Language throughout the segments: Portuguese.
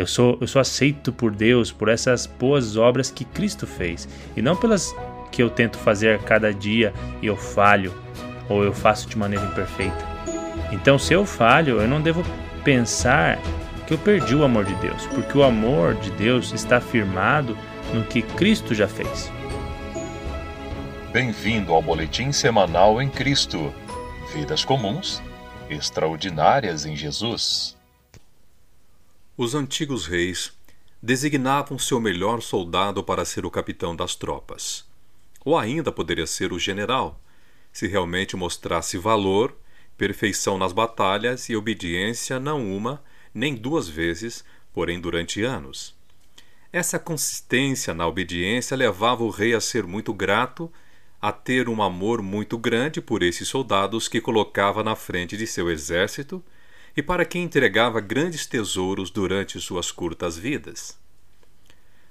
Eu sou, eu sou aceito por Deus por essas boas obras que Cristo fez e não pelas que eu tento fazer cada dia e eu falho ou eu faço de maneira imperfeita. Então, se eu falho, eu não devo pensar que eu perdi o amor de Deus, porque o amor de Deus está firmado no que Cristo já fez. Bem-vindo ao Boletim Semanal em Cristo. Vidas comuns, extraordinárias em Jesus. Os antigos reis designavam seu melhor soldado para ser o capitão das tropas. Ou ainda poderia ser o general, se realmente mostrasse valor, perfeição nas batalhas e obediência não uma, nem duas vezes, porém durante anos. Essa consistência na obediência levava o rei a ser muito grato, a ter um amor muito grande por esses soldados que colocava na frente de seu exército e para quem entregava grandes tesouros durante suas curtas vidas.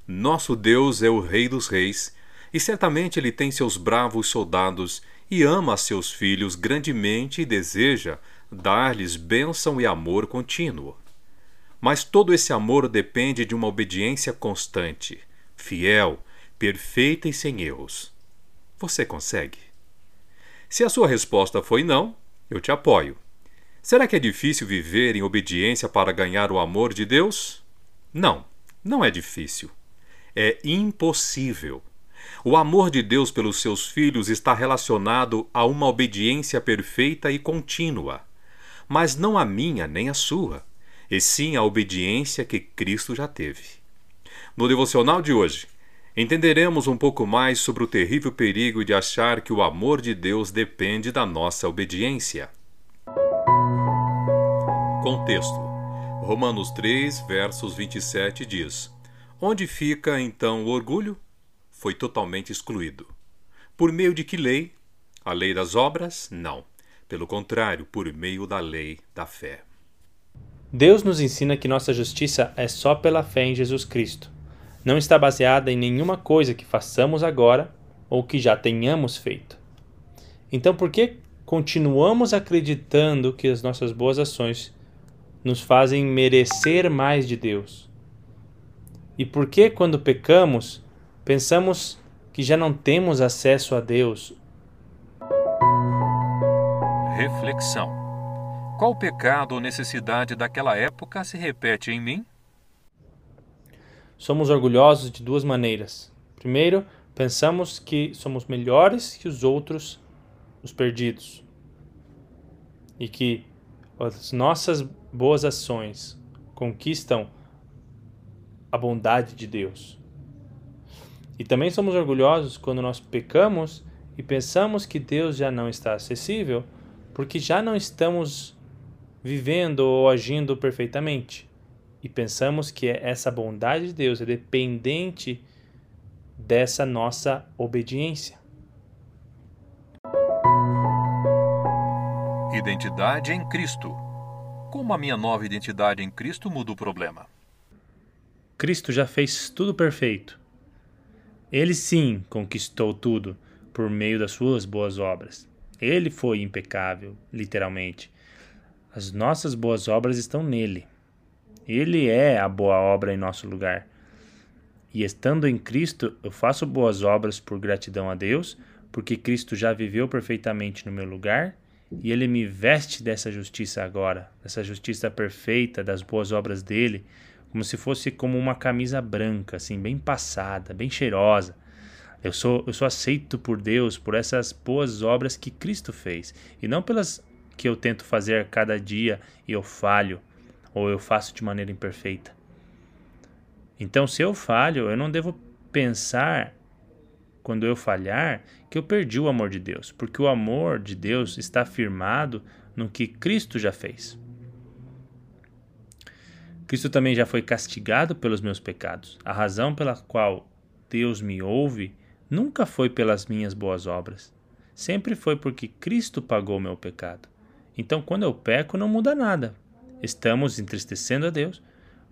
Nosso Deus é o Rei dos Reis, e certamente ele tem seus bravos soldados e ama seus filhos grandemente e deseja dar-lhes bênção e amor contínuo. Mas todo esse amor depende de uma obediência constante, fiel, perfeita e sem erros. Você consegue? Se a sua resposta foi não, eu te apoio. Será que é difícil viver em obediência para ganhar o amor de Deus? Não, não é difícil. É impossível. O amor de Deus pelos seus filhos está relacionado a uma obediência perfeita e contínua, mas não a minha nem a sua, e sim a obediência que Cristo já teve. No devocional de hoje, entenderemos um pouco mais sobre o terrível perigo de achar que o amor de Deus depende da nossa obediência. Contexto: Romanos 3, versos 27 diz: Onde fica então o orgulho? foi totalmente excluído. Por meio de que lei? A lei das obras? Não. Pelo contrário, por meio da lei da fé. Deus nos ensina que nossa justiça é só pela fé em Jesus Cristo. Não está baseada em nenhuma coisa que façamos agora ou que já tenhamos feito. Então, por que continuamos acreditando que as nossas boas ações nos fazem merecer mais de Deus? E por que, quando pecamos, Pensamos que já não temos acesso a Deus. Reflexão: Qual pecado ou necessidade daquela época se repete em mim? Somos orgulhosos de duas maneiras. Primeiro, pensamos que somos melhores que os outros, os perdidos, e que as nossas boas ações conquistam a bondade de Deus. E também somos orgulhosos quando nós pecamos e pensamos que Deus já não está acessível, porque já não estamos vivendo ou agindo perfeitamente. E pensamos que essa bondade de Deus é dependente dessa nossa obediência. Identidade em Cristo. Como a minha nova identidade em Cristo muda o problema? Cristo já fez tudo perfeito. Ele sim conquistou tudo por meio das suas boas obras. Ele foi impecável, literalmente. As nossas boas obras estão nele. Ele é a boa obra em nosso lugar. E estando em Cristo, eu faço boas obras por gratidão a Deus, porque Cristo já viveu perfeitamente no meu lugar e ele me veste dessa justiça agora, dessa justiça perfeita das boas obras dele, como se fosse como uma camisa branca, assim, bem passada, bem cheirosa. Eu sou, eu sou aceito por Deus por essas boas obras que Cristo fez, e não pelas que eu tento fazer cada dia e eu falho, ou eu faço de maneira imperfeita. Então, se eu falho, eu não devo pensar, quando eu falhar, que eu perdi o amor de Deus, porque o amor de Deus está firmado no que Cristo já fez. Cristo também já foi castigado pelos meus pecados. A razão pela qual Deus me ouve nunca foi pelas minhas boas obras. Sempre foi porque Cristo pagou meu pecado. Então, quando eu peco, não muda nada. Estamos entristecendo a Deus,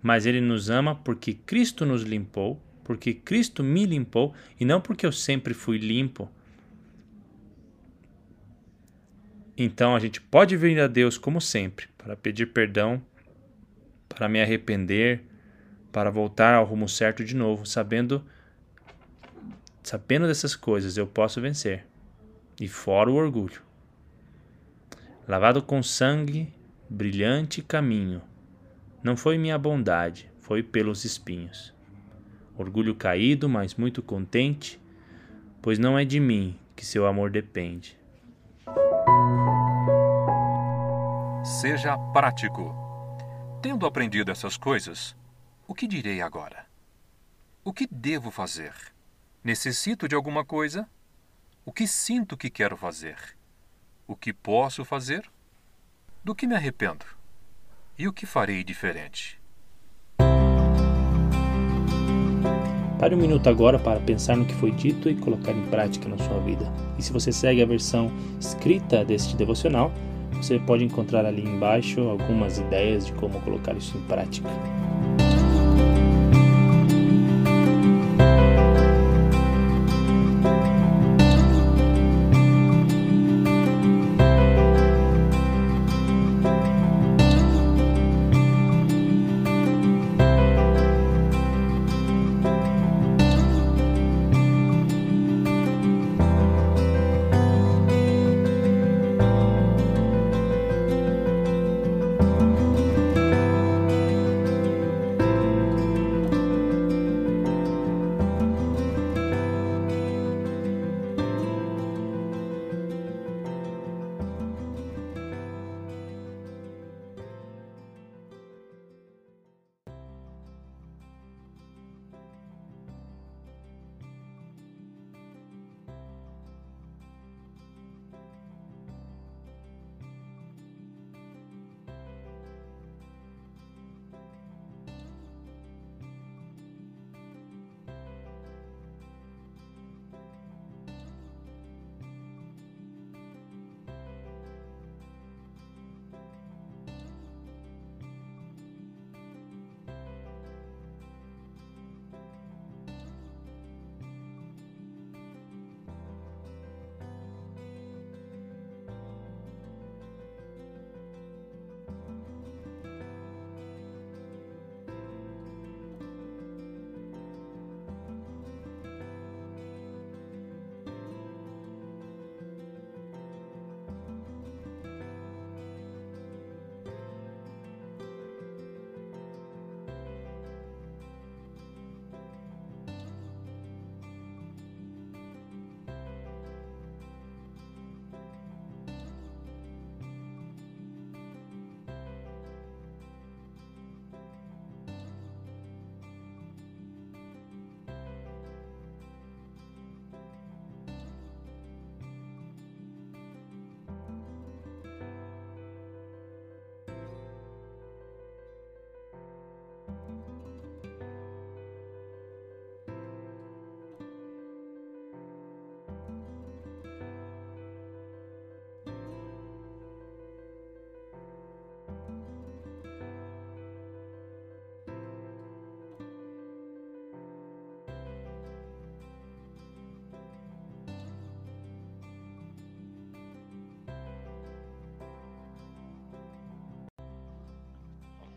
mas Ele nos ama porque Cristo nos limpou, porque Cristo me limpou e não porque eu sempre fui limpo. Então a gente pode vir a Deus como sempre para pedir perdão para me arrepender, para voltar ao rumo certo de novo, sabendo sabendo dessas coisas eu posso vencer. E fora o orgulho. Lavado com sangue, brilhante caminho. Não foi minha bondade, foi pelos espinhos. Orgulho caído, mas muito contente, pois não é de mim que seu amor depende. Seja prático. Tendo aprendido essas coisas, o que direi agora? O que devo fazer? Necessito de alguma coisa? O que sinto que quero fazer? O que posso fazer? Do que me arrependo? E o que farei diferente? Pare um minuto agora para pensar no que foi dito e colocar em prática na sua vida. E se você segue a versão escrita deste devocional, você pode encontrar ali embaixo algumas ideias de como colocar isso em prática.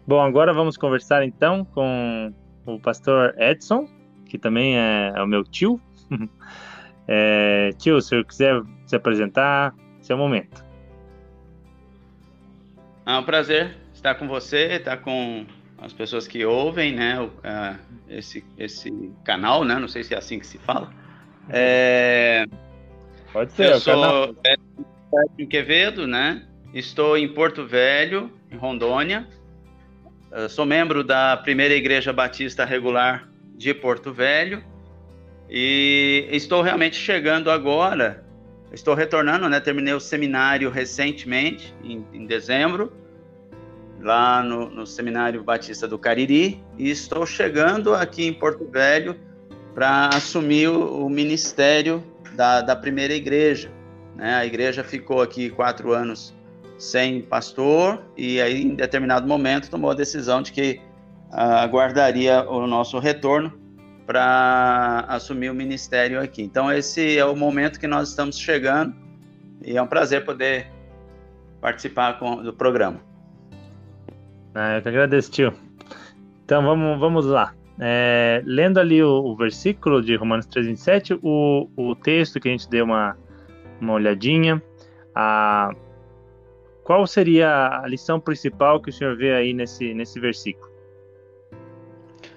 Bom, agora vamos conversar então com o pastor Edson, que também é, é o meu tio. é, tio, se eu quiser se apresentar, seu momento. É um prazer estar com você, estar com as pessoas que ouvem, né, o, esse, esse canal, né, não sei se é assim que se fala. É, Pode ser, eu sou Edson Quevedo, né, estou em Porto Velho, em Rondônia, eu sou membro da Primeira Igreja Batista Regular de Porto Velho e estou realmente chegando agora. Estou retornando, né? Terminei o seminário recentemente, em, em dezembro, lá no, no, Seminário Batista do Cariri, e estou chegando aqui em Porto Velho para assumir o, o ministério da, da, primeira igreja. Né? A igreja ficou aqui quatro anos sem pastor e aí em determinado momento tomou a decisão de que ah, aguardaria o nosso retorno para assumir o ministério aqui. Então esse é o momento que nós estamos chegando e é um prazer poder participar com, do programa. Ah, eu que agradeço, tio. Então vamos, vamos lá. É, lendo ali o, o, versículo de Romanos 3,27, o, o texto que a gente deu uma, uma olhadinha, a, qual seria a lição principal que o senhor vê aí nesse, nesse versículo?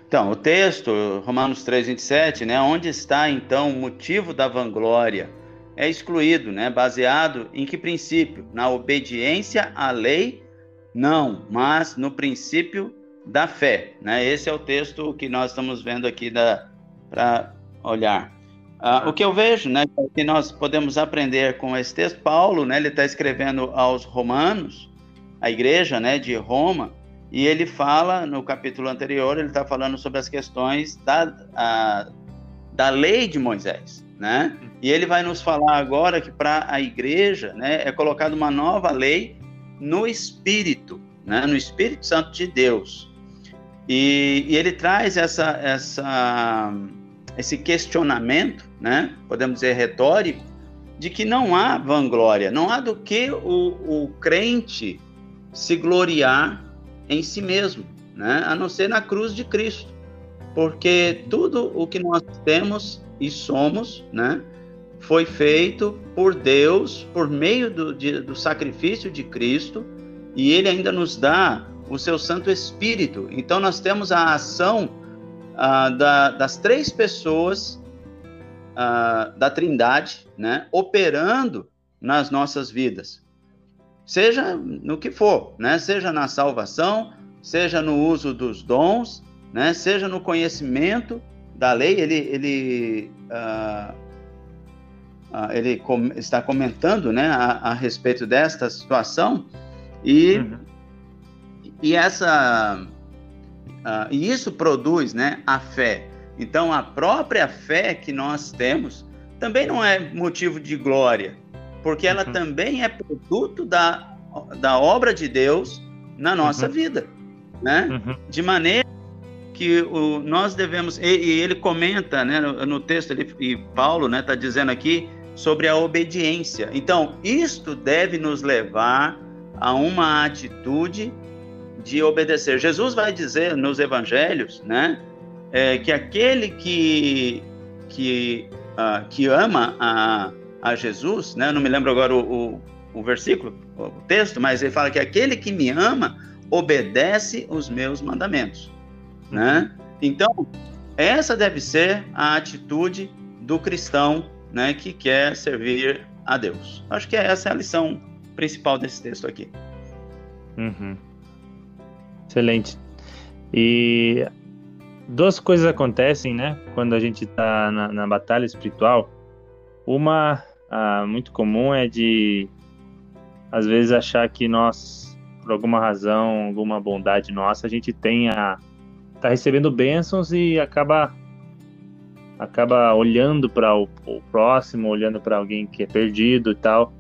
Então, o texto, Romanos 3,27, né, onde está então o motivo da vanglória? É excluído, né, baseado em que princípio? Na obediência à lei? Não, mas no princípio da fé. Né? Esse é o texto que nós estamos vendo aqui para olhar. Uh, o que eu vejo, né, que nós podemos aprender com esse texto, Paulo, né, ele está escrevendo aos romanos, a igreja, né, de Roma, e ele fala, no capítulo anterior, ele está falando sobre as questões da, a, da lei de Moisés, né? E ele vai nos falar agora que para a igreja, né, é colocada uma nova lei no Espírito, né, no Espírito Santo de Deus. E, e ele traz essa, essa, esse questionamento, né, podemos dizer retórico, de que não há vanglória, não há do que o, o crente se gloriar em si mesmo, né? a não ser na cruz de Cristo. Porque tudo o que nós temos e somos né, foi feito por Deus, por meio do, de, do sacrifício de Cristo, e Ele ainda nos dá o seu Santo Espírito. Então, nós temos a ação ah, da, das três pessoas ah, da Trindade né, operando nas nossas vidas seja no que for, né? Seja na salvação, seja no uso dos dons, né? Seja no conhecimento da lei. Ele ele uh, uh, ele com, está comentando, né? A, a, respeito desta situação e uhum. e essa uh, e isso produz, né? A fé. Então a própria fé que nós temos também não é motivo de glória, porque ela uhum. também é produto da, da obra de Deus na nossa uhum. vida, né? Uhum. De maneira que o, nós devemos e, e ele comenta, né, no, no texto ele, e Paulo, né, está dizendo aqui sobre a obediência. Então isto deve nos levar a uma atitude de obedecer. Jesus vai dizer nos Evangelhos, né, é, que aquele que que uh, que ama a a Jesus, né? Não me lembro agora o, o, o versículo, o texto, mas ele fala que aquele que me ama obedece os meus mandamentos, né? Então, essa deve ser a atitude do cristão, né, que quer servir a Deus. Acho que essa é a lição principal desse texto aqui. Uhum. Excelente. E duas coisas acontecem, né, quando a gente está na, na batalha espiritual. Uma ah, muito comum é de, às vezes, achar que nós, por alguma razão, alguma bondade nossa, a gente tenha tá recebendo bênçãos e acaba acaba olhando para o, o, próximo, olhando para alguém que é perdido e tal,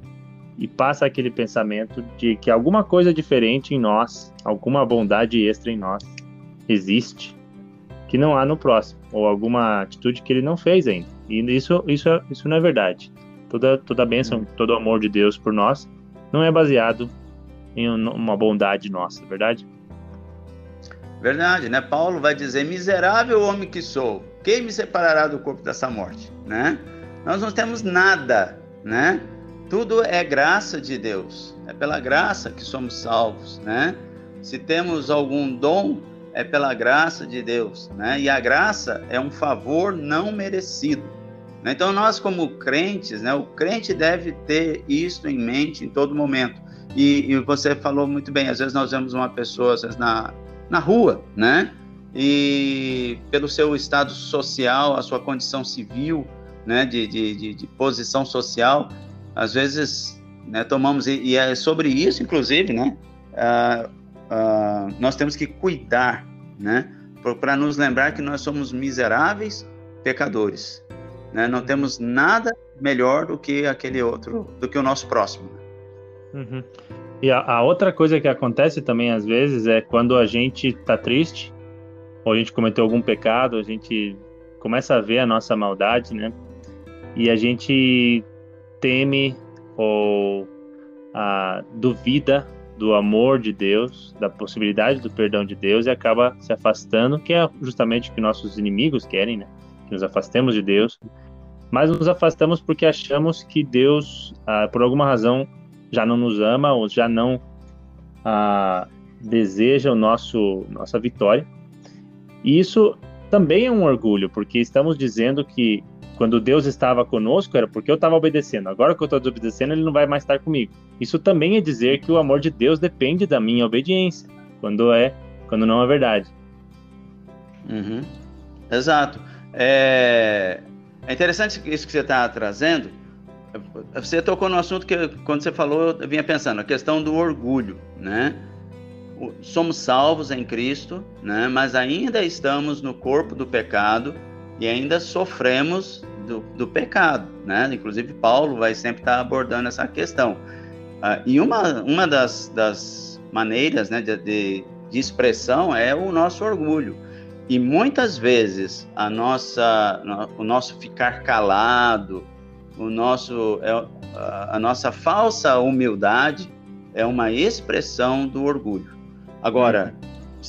e passa aquele pensamento de que alguma coisa diferente em nós, alguma bondade extra em nós existe que não há no próximo, ou alguma atitude que ele não fez ainda. E isso, isso, isso não é verdade. Toda, toda a bênção, hum. todo o amor de Deus por nós não é baseado em uma bondade nossa, verdade? Verdade, né? Paulo vai dizer: Miserável homem que sou, quem me separará do corpo dessa morte, né? Nós não temos nada, né? Tudo é graça de Deus. É pela graça que somos salvos, né? Se temos algum dom, é pela graça de Deus, né? E a graça é um favor não merecido. Né? Então, nós, como crentes, né, o crente deve ter isso em mente em todo momento. E, e, você falou muito bem, às vezes nós vemos uma pessoa vezes, na, na rua, né? E pelo seu estado social, a sua condição civil, né, de, de, de, de posição social, às vezes né, tomamos, e, e, é sobre isso, inclusive, né, uh, uh, nós temos que cuidar, né, para nos lembrar que nós somos miseráveis pecadores né? Não temos nada melhor do que aquele outro, do que o nosso próximo. Uhum. E a, a, outra coisa que acontece também às vezes é quando a gente está triste, ou a gente cometeu algum pecado, a gente começa a ver a nossa maldade, né? E a gente teme ou duvida do amor de Deus, da possibilidade do perdão de Deus e acaba se afastando, que é justamente o que nossos inimigos querem, né? Que nos afastemos de Deus. Mas nos afastamos porque achamos que Deus, ah, por alguma razão, já não nos ama ou já não ah, deseja o nosso nossa vitória. E isso também é um orgulho, porque estamos dizendo que quando Deus estava conosco era porque eu estava obedecendo. Agora que eu estou desobedecendo, ele não vai mais estar comigo. Isso também é dizer que o amor de Deus depende da minha obediência, quando é, quando não é verdade. Uhum. Exato. É... é interessante isso que você está trazendo. Você tocou no assunto que quando você falou, eu vinha pensando, a questão do orgulho, né? Somos salvos em Cristo, né? Mas ainda estamos no corpo do pecado e ainda sofremos do, do pecado, né? Inclusive Paulo vai sempre estar abordando essa questão. Uh, e uma, uma das, das maneiras né, de, de, de, expressão é o nosso orgulho. E muitas vezes a nossa, o nosso ficar calado, o nosso, é, a nossa falsa humildade é uma expressão do orgulho. Agora,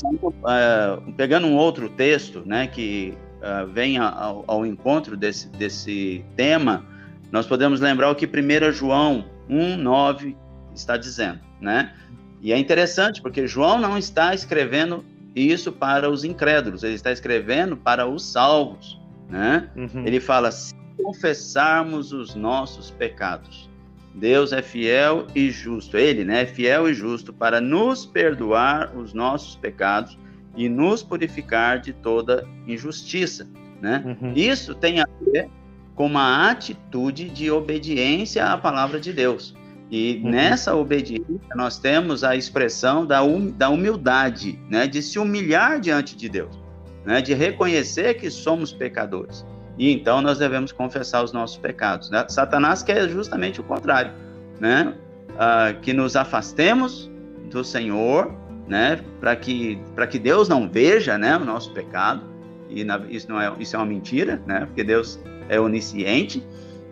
uh, pegando um outro texto, né, que uh, vem ao, ao, encontro desse, desse tema, nós podemos lembrar o que 1 João 1,9 está dizendo, né? E é interessante porque João não está escrevendo isso para os incrédulos, ele está escrevendo para os salvos, né? Uhum. Ele fala: se confessarmos os nossos pecados, Deus é fiel e justo, Ele né, é fiel e justo para nos perdoar os nossos pecados e nos purificar de toda injustiça. Né? Uhum. Isso tem a ver com uma atitude de obediência à palavra de Deus. E uhum. nessa obediência nós temos a expressão da, hum, da humildade, né? de se humilhar diante de Deus, né? de reconhecer que somos pecadores. E então nós devemos confessar os nossos pecados. Né? Satanás quer justamente o contrário, né? Ah, que nos afastemos do Senhor né, para que para que Deus não veja, né, o nosso pecado. E na, isso não é isso é uma mentira, né? Porque Deus é onisciente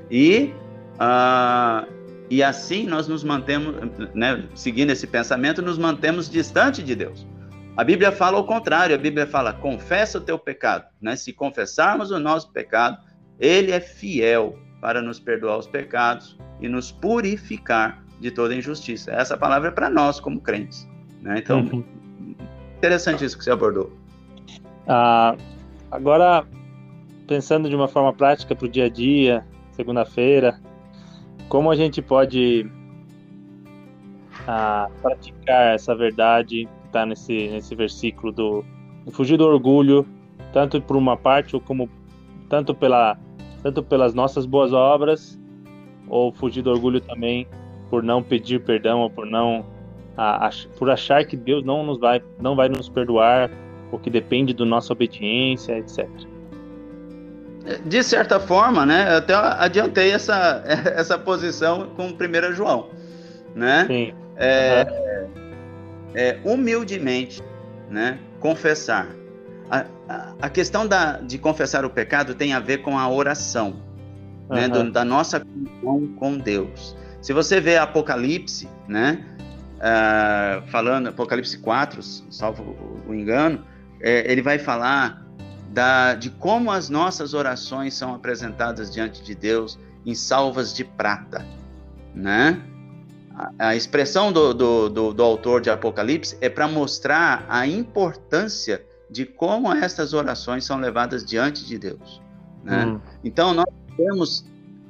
e uh, e assim nós nos mantemos, né, seguindo esse pensamento, nos mantemos distante de Deus. A Bíblia fala o contrário, a Bíblia fala: confessa o teu pecado. Né? Se confessarmos o nosso pecado, Ele é fiel para nos perdoar os pecados e nos purificar de toda injustiça. Essa palavra é para nós, como crentes. Né? Então, uhum. interessante isso que você abordou. Ah, agora, pensando de uma forma prática para o dia a dia, segunda-feira, como a gente pode ah, praticar essa verdade que está nesse, nesse versículo do, do fugir do orgulho, tanto por uma parte ou como tanto pela tanto pelas nossas boas obras ou fugir do orgulho também por não pedir perdão ou por não a, a, por achar que Deus não nos vai, não vai nos perdoar, ou que depende da nossa obediência, etc. De certa forma, né, eu até adiantei essa, essa posição com 1 João, né? Sim. É, uhum. é, humildemente, né, confessar. A, a, a, questão da, de confessar o pecado tem a ver com a oração, uhum. né, do, da nossa comunhão com Deus. Se você vê Apocalipse, né, uh, falando, Apocalipse 4, salvo o engano, é, ele vai falar da, de como as nossas orações são apresentadas diante de Deus em salvas de prata, né? A, a expressão do, do, do, do autor de Apocalipse é para mostrar a importância de como essas orações são levadas diante de Deus. Né? Hum. Então, nós devemos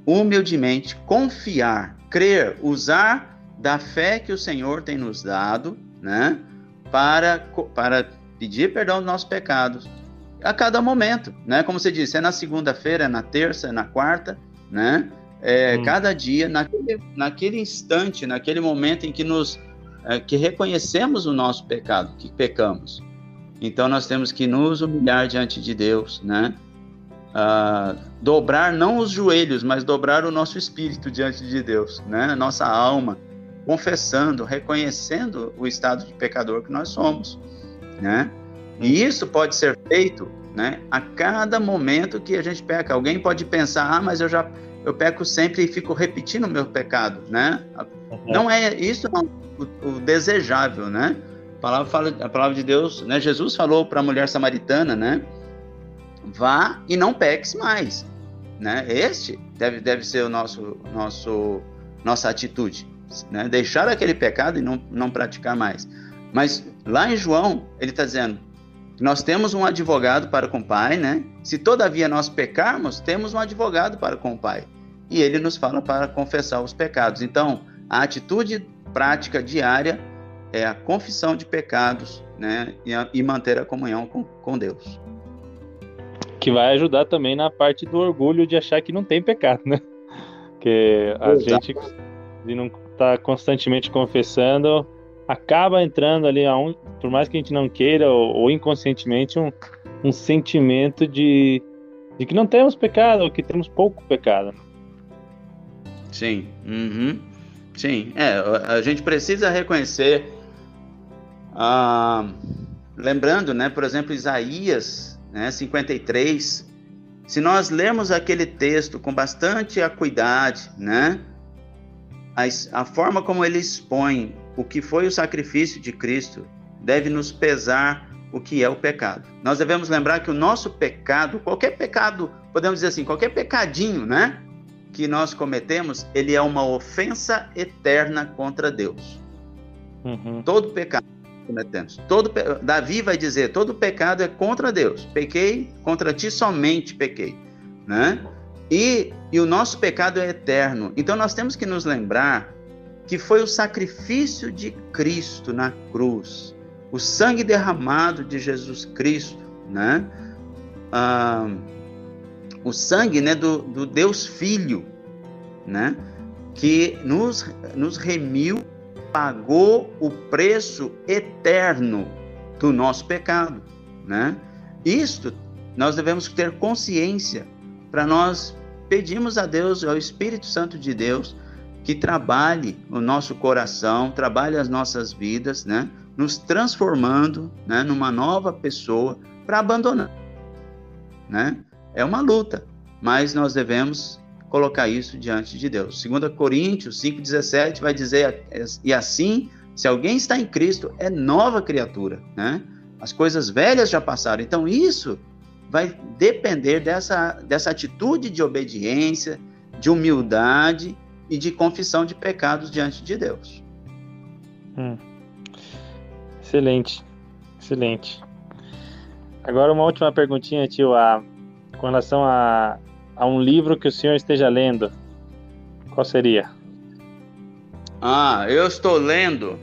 humildemente confiar, crer, usar da fé que o Senhor tem nos dado, né? Para, para pedir perdão dos nossos pecados a cada momento, né? Como você disse, é na segunda-feira, é na terça, é na quarta, né? É, hum. Cada dia, naquele, naquele instante, naquele momento em que nos é, que reconhecemos o nosso pecado, que pecamos. Então nós temos que nos humilhar diante de Deus, né? Ah, dobrar não os joelhos, mas dobrar o nosso espírito diante de Deus, né? Nossa alma, confessando, reconhecendo o estado de pecador que nós somos, né? E isso pode ser feito, né? A cada momento que a gente peca, alguém pode pensar, ah, mas eu já eu peco sempre e fico repetindo o meu pecado, né? Uhum. Não é isso não, o, o, desejável, né? A palavra, fala, a palavra de Deus, né? Jesus falou para a mulher samaritana, né? Vá e não peques mais, né? Este deve, deve ser o nosso, nosso, nossa atitude, né? Deixar aquele pecado e não, não praticar mais. Mas lá em João, ele está dizendo, nós temos um advogado para com o Pai, né? Se todavia nós pecarmos, temos um advogado para com o Pai. E ele nos fala para confessar os pecados. Então, a atitude prática diária é a confissão de pecados, né? E, a, e manter a comunhão com, com Deus. Que vai ajudar também na parte do orgulho de achar que não tem pecado, né? Porque a Exato. gente não está constantemente confessando, acaba entrando ali, por mais que a gente não queira, ou, ou inconscientemente, um, um sentimento de, de que não temos pecado, ou que temos pouco pecado. Sim, uhum. sim. É, a gente precisa reconhecer, ah, lembrando, né, por exemplo, Isaías né, 53, se nós lermos aquele texto com bastante acuidade, né, a, a forma como ele expõe o que foi o sacrifício de Cristo deve nos pesar o que é o pecado. Nós devemos lembrar que o nosso pecado, qualquer pecado, podemos dizer assim, qualquer pecadinho, né, que nós cometemos, ele é uma ofensa eterna contra Deus. Uhum. Todo pecado que cometemos, todo Davi vai dizer, todo pecado é contra Deus. Pequei contra ti somente pequei, né? E, e o nosso pecado é eterno. Então nós temos que nos lembrar que foi o sacrifício de Cristo na cruz, o sangue derramado de Jesus Cristo, né? Ah, o sangue né, do, do Deus Filho, né? que nos, nos remiu, pagou o preço eterno do nosso pecado. Né? Isto nós devemos ter consciência para nós pedirmos a Deus, ao Espírito Santo de Deus, que trabalhe o nosso coração, trabalhe as nossas vidas, né? Nos transformando, né? Numa nova pessoa para abandonar, né? É uma luta, mas nós devemos colocar isso diante de Deus. 2 Coríntios 5,17 vai dizer: E assim, se alguém está em Cristo, é nova criatura, né? As coisas velhas já passaram. Então, isso vai depender dessa, dessa atitude de obediência, de humildade e de confissão de pecados diante de Deus. Hum. Excelente, excelente. Agora uma última perguntinha, tio, a, com relação a, a um livro que o senhor esteja lendo, qual seria? Ah, eu estou lendo,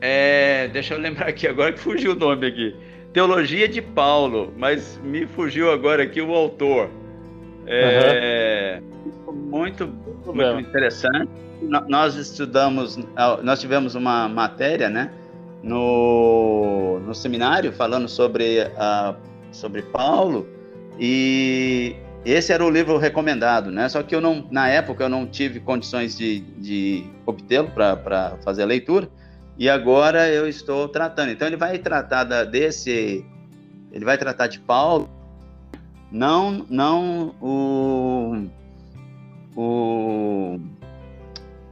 é, deixa eu lembrar aqui agora que fugiu o nome aqui, Teologia de Paulo, mas me fugiu agora aqui o autor. É, uhum. Muito muito interessante. Nós estudamos, nós tivemos uma matéria, né, no, no seminário falando sobre, uh, sobre Paulo e esse era o livro recomendado, né? Só que eu não, na época eu não tive condições de, de obtê-lo para fazer a leitura e agora eu estou tratando. Então ele vai tratar da, desse, ele vai tratar de Paulo, não, não o o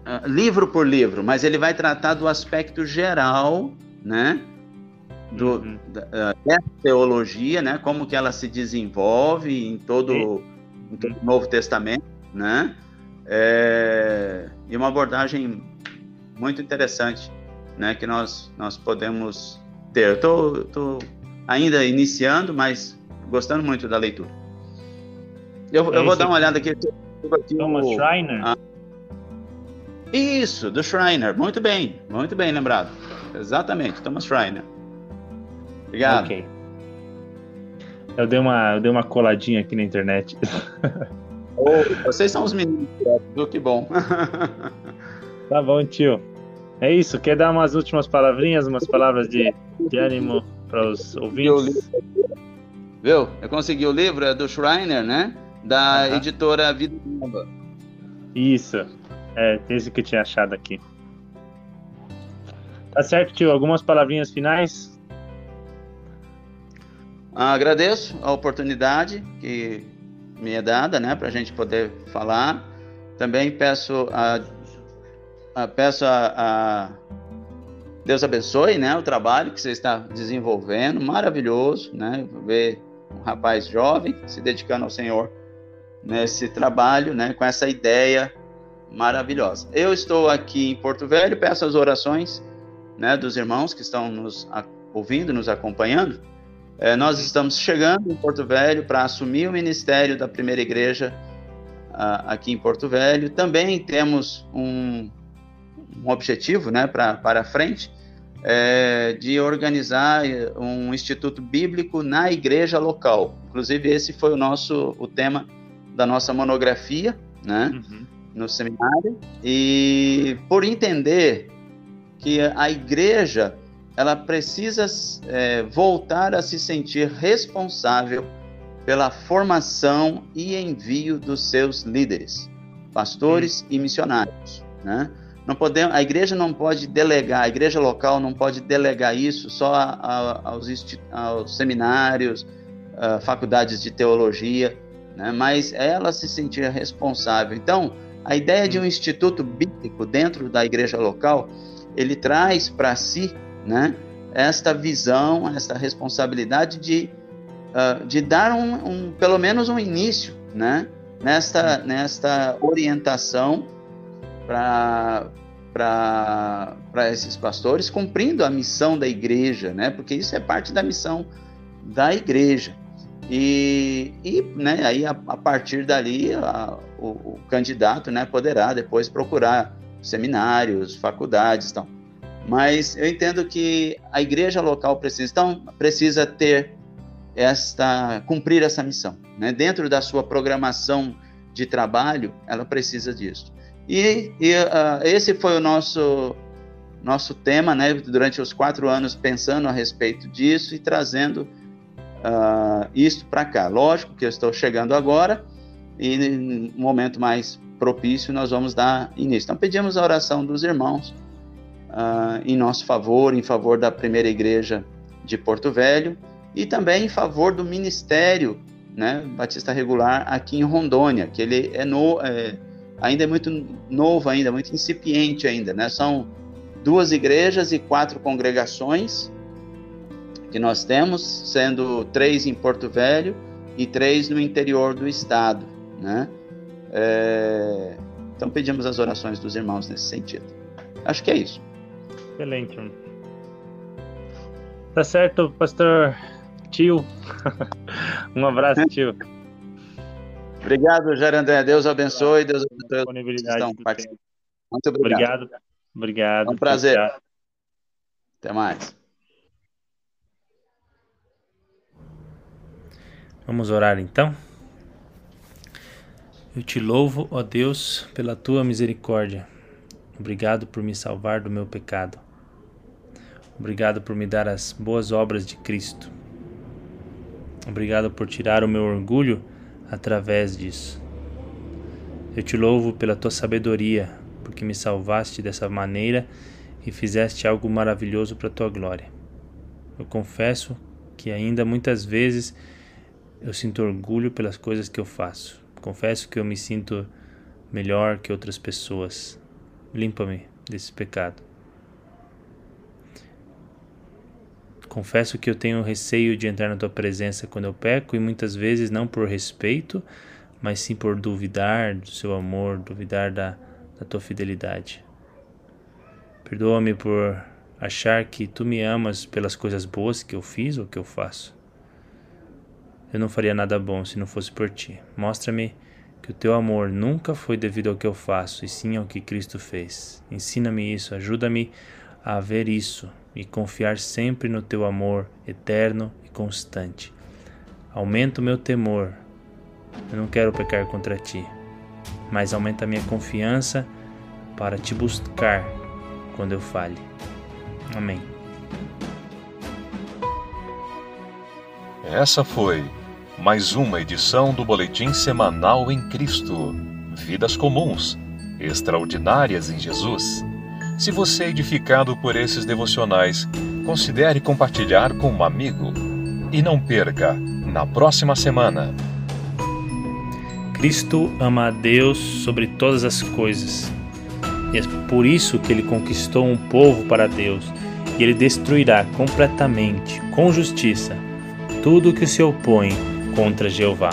uh, livro por livro, mas ele vai tratar do aspecto geral, né, do, uhum. da, uh, teologia, né, como que ela se desenvolve em todo, em todo o Novo Testamento, né, é, e uma abordagem muito interessante, né, que nós nós podemos ter. Eu tô, tô ainda iniciando, mas gostando muito da leitura. Eu, eu vou dar uma olhada aqui Thomas Schreiner? Ah. Isso, do Schreiner. Muito bem, muito bem lembrado. Exatamente, Thomas Schreiner. Obrigado. Ok. Eu dei uma, eu dei uma coladinha aqui na internet. Oh, vocês são os meninos? Que bom. tá bom, tio. É isso. Quer dar umas últimas palavrinhas, umas palavras de, de ânimo para os ouvintes? Viu? Eu consegui o livro, é do Schreiner, né? da uhum. editora Vida Nova. Isso, é esse que eu tinha achado aqui. Tá certo, tio? Algumas palavrinhas finais? Agradeço a oportunidade que me é dada, né, para a gente poder falar. Também peço a, a peço a, a, Deus abençoe, né, o trabalho que você está desenvolvendo, maravilhoso, né, ver um rapaz jovem se dedicando ao Senhor nesse trabalho, né, com essa ideia maravilhosa. Eu estou aqui em Porto Velho, peço as orações, né, dos irmãos que estão nos ouvindo, nos acompanhando. É, nós estamos chegando em Porto Velho para assumir o ministério da primeira igreja aqui em Porto Velho. Também temos um, um objetivo né, pra, para frente é, de organizar um instituto bíblico na igreja local. Inclusive, esse foi o nosso o tema da nossa monografia né, uhum. no seminário. E por entender que a igreja ela precisa é, voltar a se sentir responsável pela formação e envio dos seus líderes, pastores hum. e missionários. Né? Não podemos, a igreja não pode delegar, a igreja local não pode delegar isso só a, a, aos, aos, seminários, a, faculdades de teologia, né? mas ela se sentir responsável. Então, a ideia de um instituto bíblico dentro da igreja local, ele traz para si né, esta visão, esta responsabilidade de uh, de dar um, um, pelo menos um início, né? Nesta, nesta orientação para para esses pastores, cumprindo a missão da igreja, né? Porque isso é parte da missão da igreja. E, e né, aí a, a partir dali a, o, o, candidato né, poderá depois procurar seminários, faculdades, então. Mas eu entendo que a igreja local precisa, então, precisa ter esta cumprir essa missão. Né? Dentro da sua programação de trabalho, ela precisa disso. E, e uh, esse foi o nosso nosso tema, né? Durante os quatro anos pensando a respeito disso e trazendo uh, isto para cá. Lógico que eu estou chegando agora e no momento mais propício nós vamos dar início. Então pedimos a oração dos irmãos uh, em nosso favor, em favor da primeira igreja de Porto Velho e também em favor do ministério né, Batista Regular aqui em Rondônia, que ele é, no, é, ainda é muito novo ainda, muito incipiente ainda, né? São duas igrejas e quatro congregações que nós temos, sendo três em Porto Velho e três no interior do estado, né? É, então pedimos as orações dos irmãos nesse sentido. Acho que é isso. Excelente. Tá certo, pastor tio. um abraço, tio. Obrigado, Jarandé. Deus abençoe. Deus abençoe. Disponibilidade Muito obrigado. Obrigado. Obrigado. É um prazer. Até mais. Vamos orar então. Eu te louvo, ó Deus, pela tua misericórdia. Obrigado por me salvar do meu pecado. Obrigado por me dar as boas obras de Cristo. Obrigado por tirar o meu orgulho através disso. Eu te louvo pela tua sabedoria, porque me salvaste dessa maneira e fizeste algo maravilhoso para a tua glória. Eu confesso que ainda muitas vezes eu sinto orgulho pelas coisas que eu faço. Confesso que eu me sinto melhor que outras pessoas. Limpa-me desse pecado. Confesso que eu tenho receio de entrar na tua presença quando eu peco e muitas vezes não por respeito, mas sim por duvidar do seu amor, duvidar da, da tua fidelidade. Perdoa-me por achar que tu me amas pelas coisas boas que eu fiz ou que eu faço. Eu não faria nada bom se não fosse por ti. Mostra-me que o teu amor nunca foi devido ao que eu faço, e sim ao que Cristo fez. Ensina-me isso, ajuda-me a ver isso e confiar sempre no teu amor eterno e constante. Aumenta o meu temor. Eu não quero pecar contra ti, mas aumenta a minha confiança para te buscar quando eu fale. Amém. Essa foi mais uma edição do Boletim Semanal em Cristo. Vidas comuns, extraordinárias em Jesus. Se você é edificado por esses devocionais, considere compartilhar com um amigo. E não perca, na próxima semana. Cristo ama a Deus sobre todas as coisas. E é por isso que ele conquistou um povo para Deus, e ele destruirá completamente, com justiça, tudo que se opõe contra Jeová.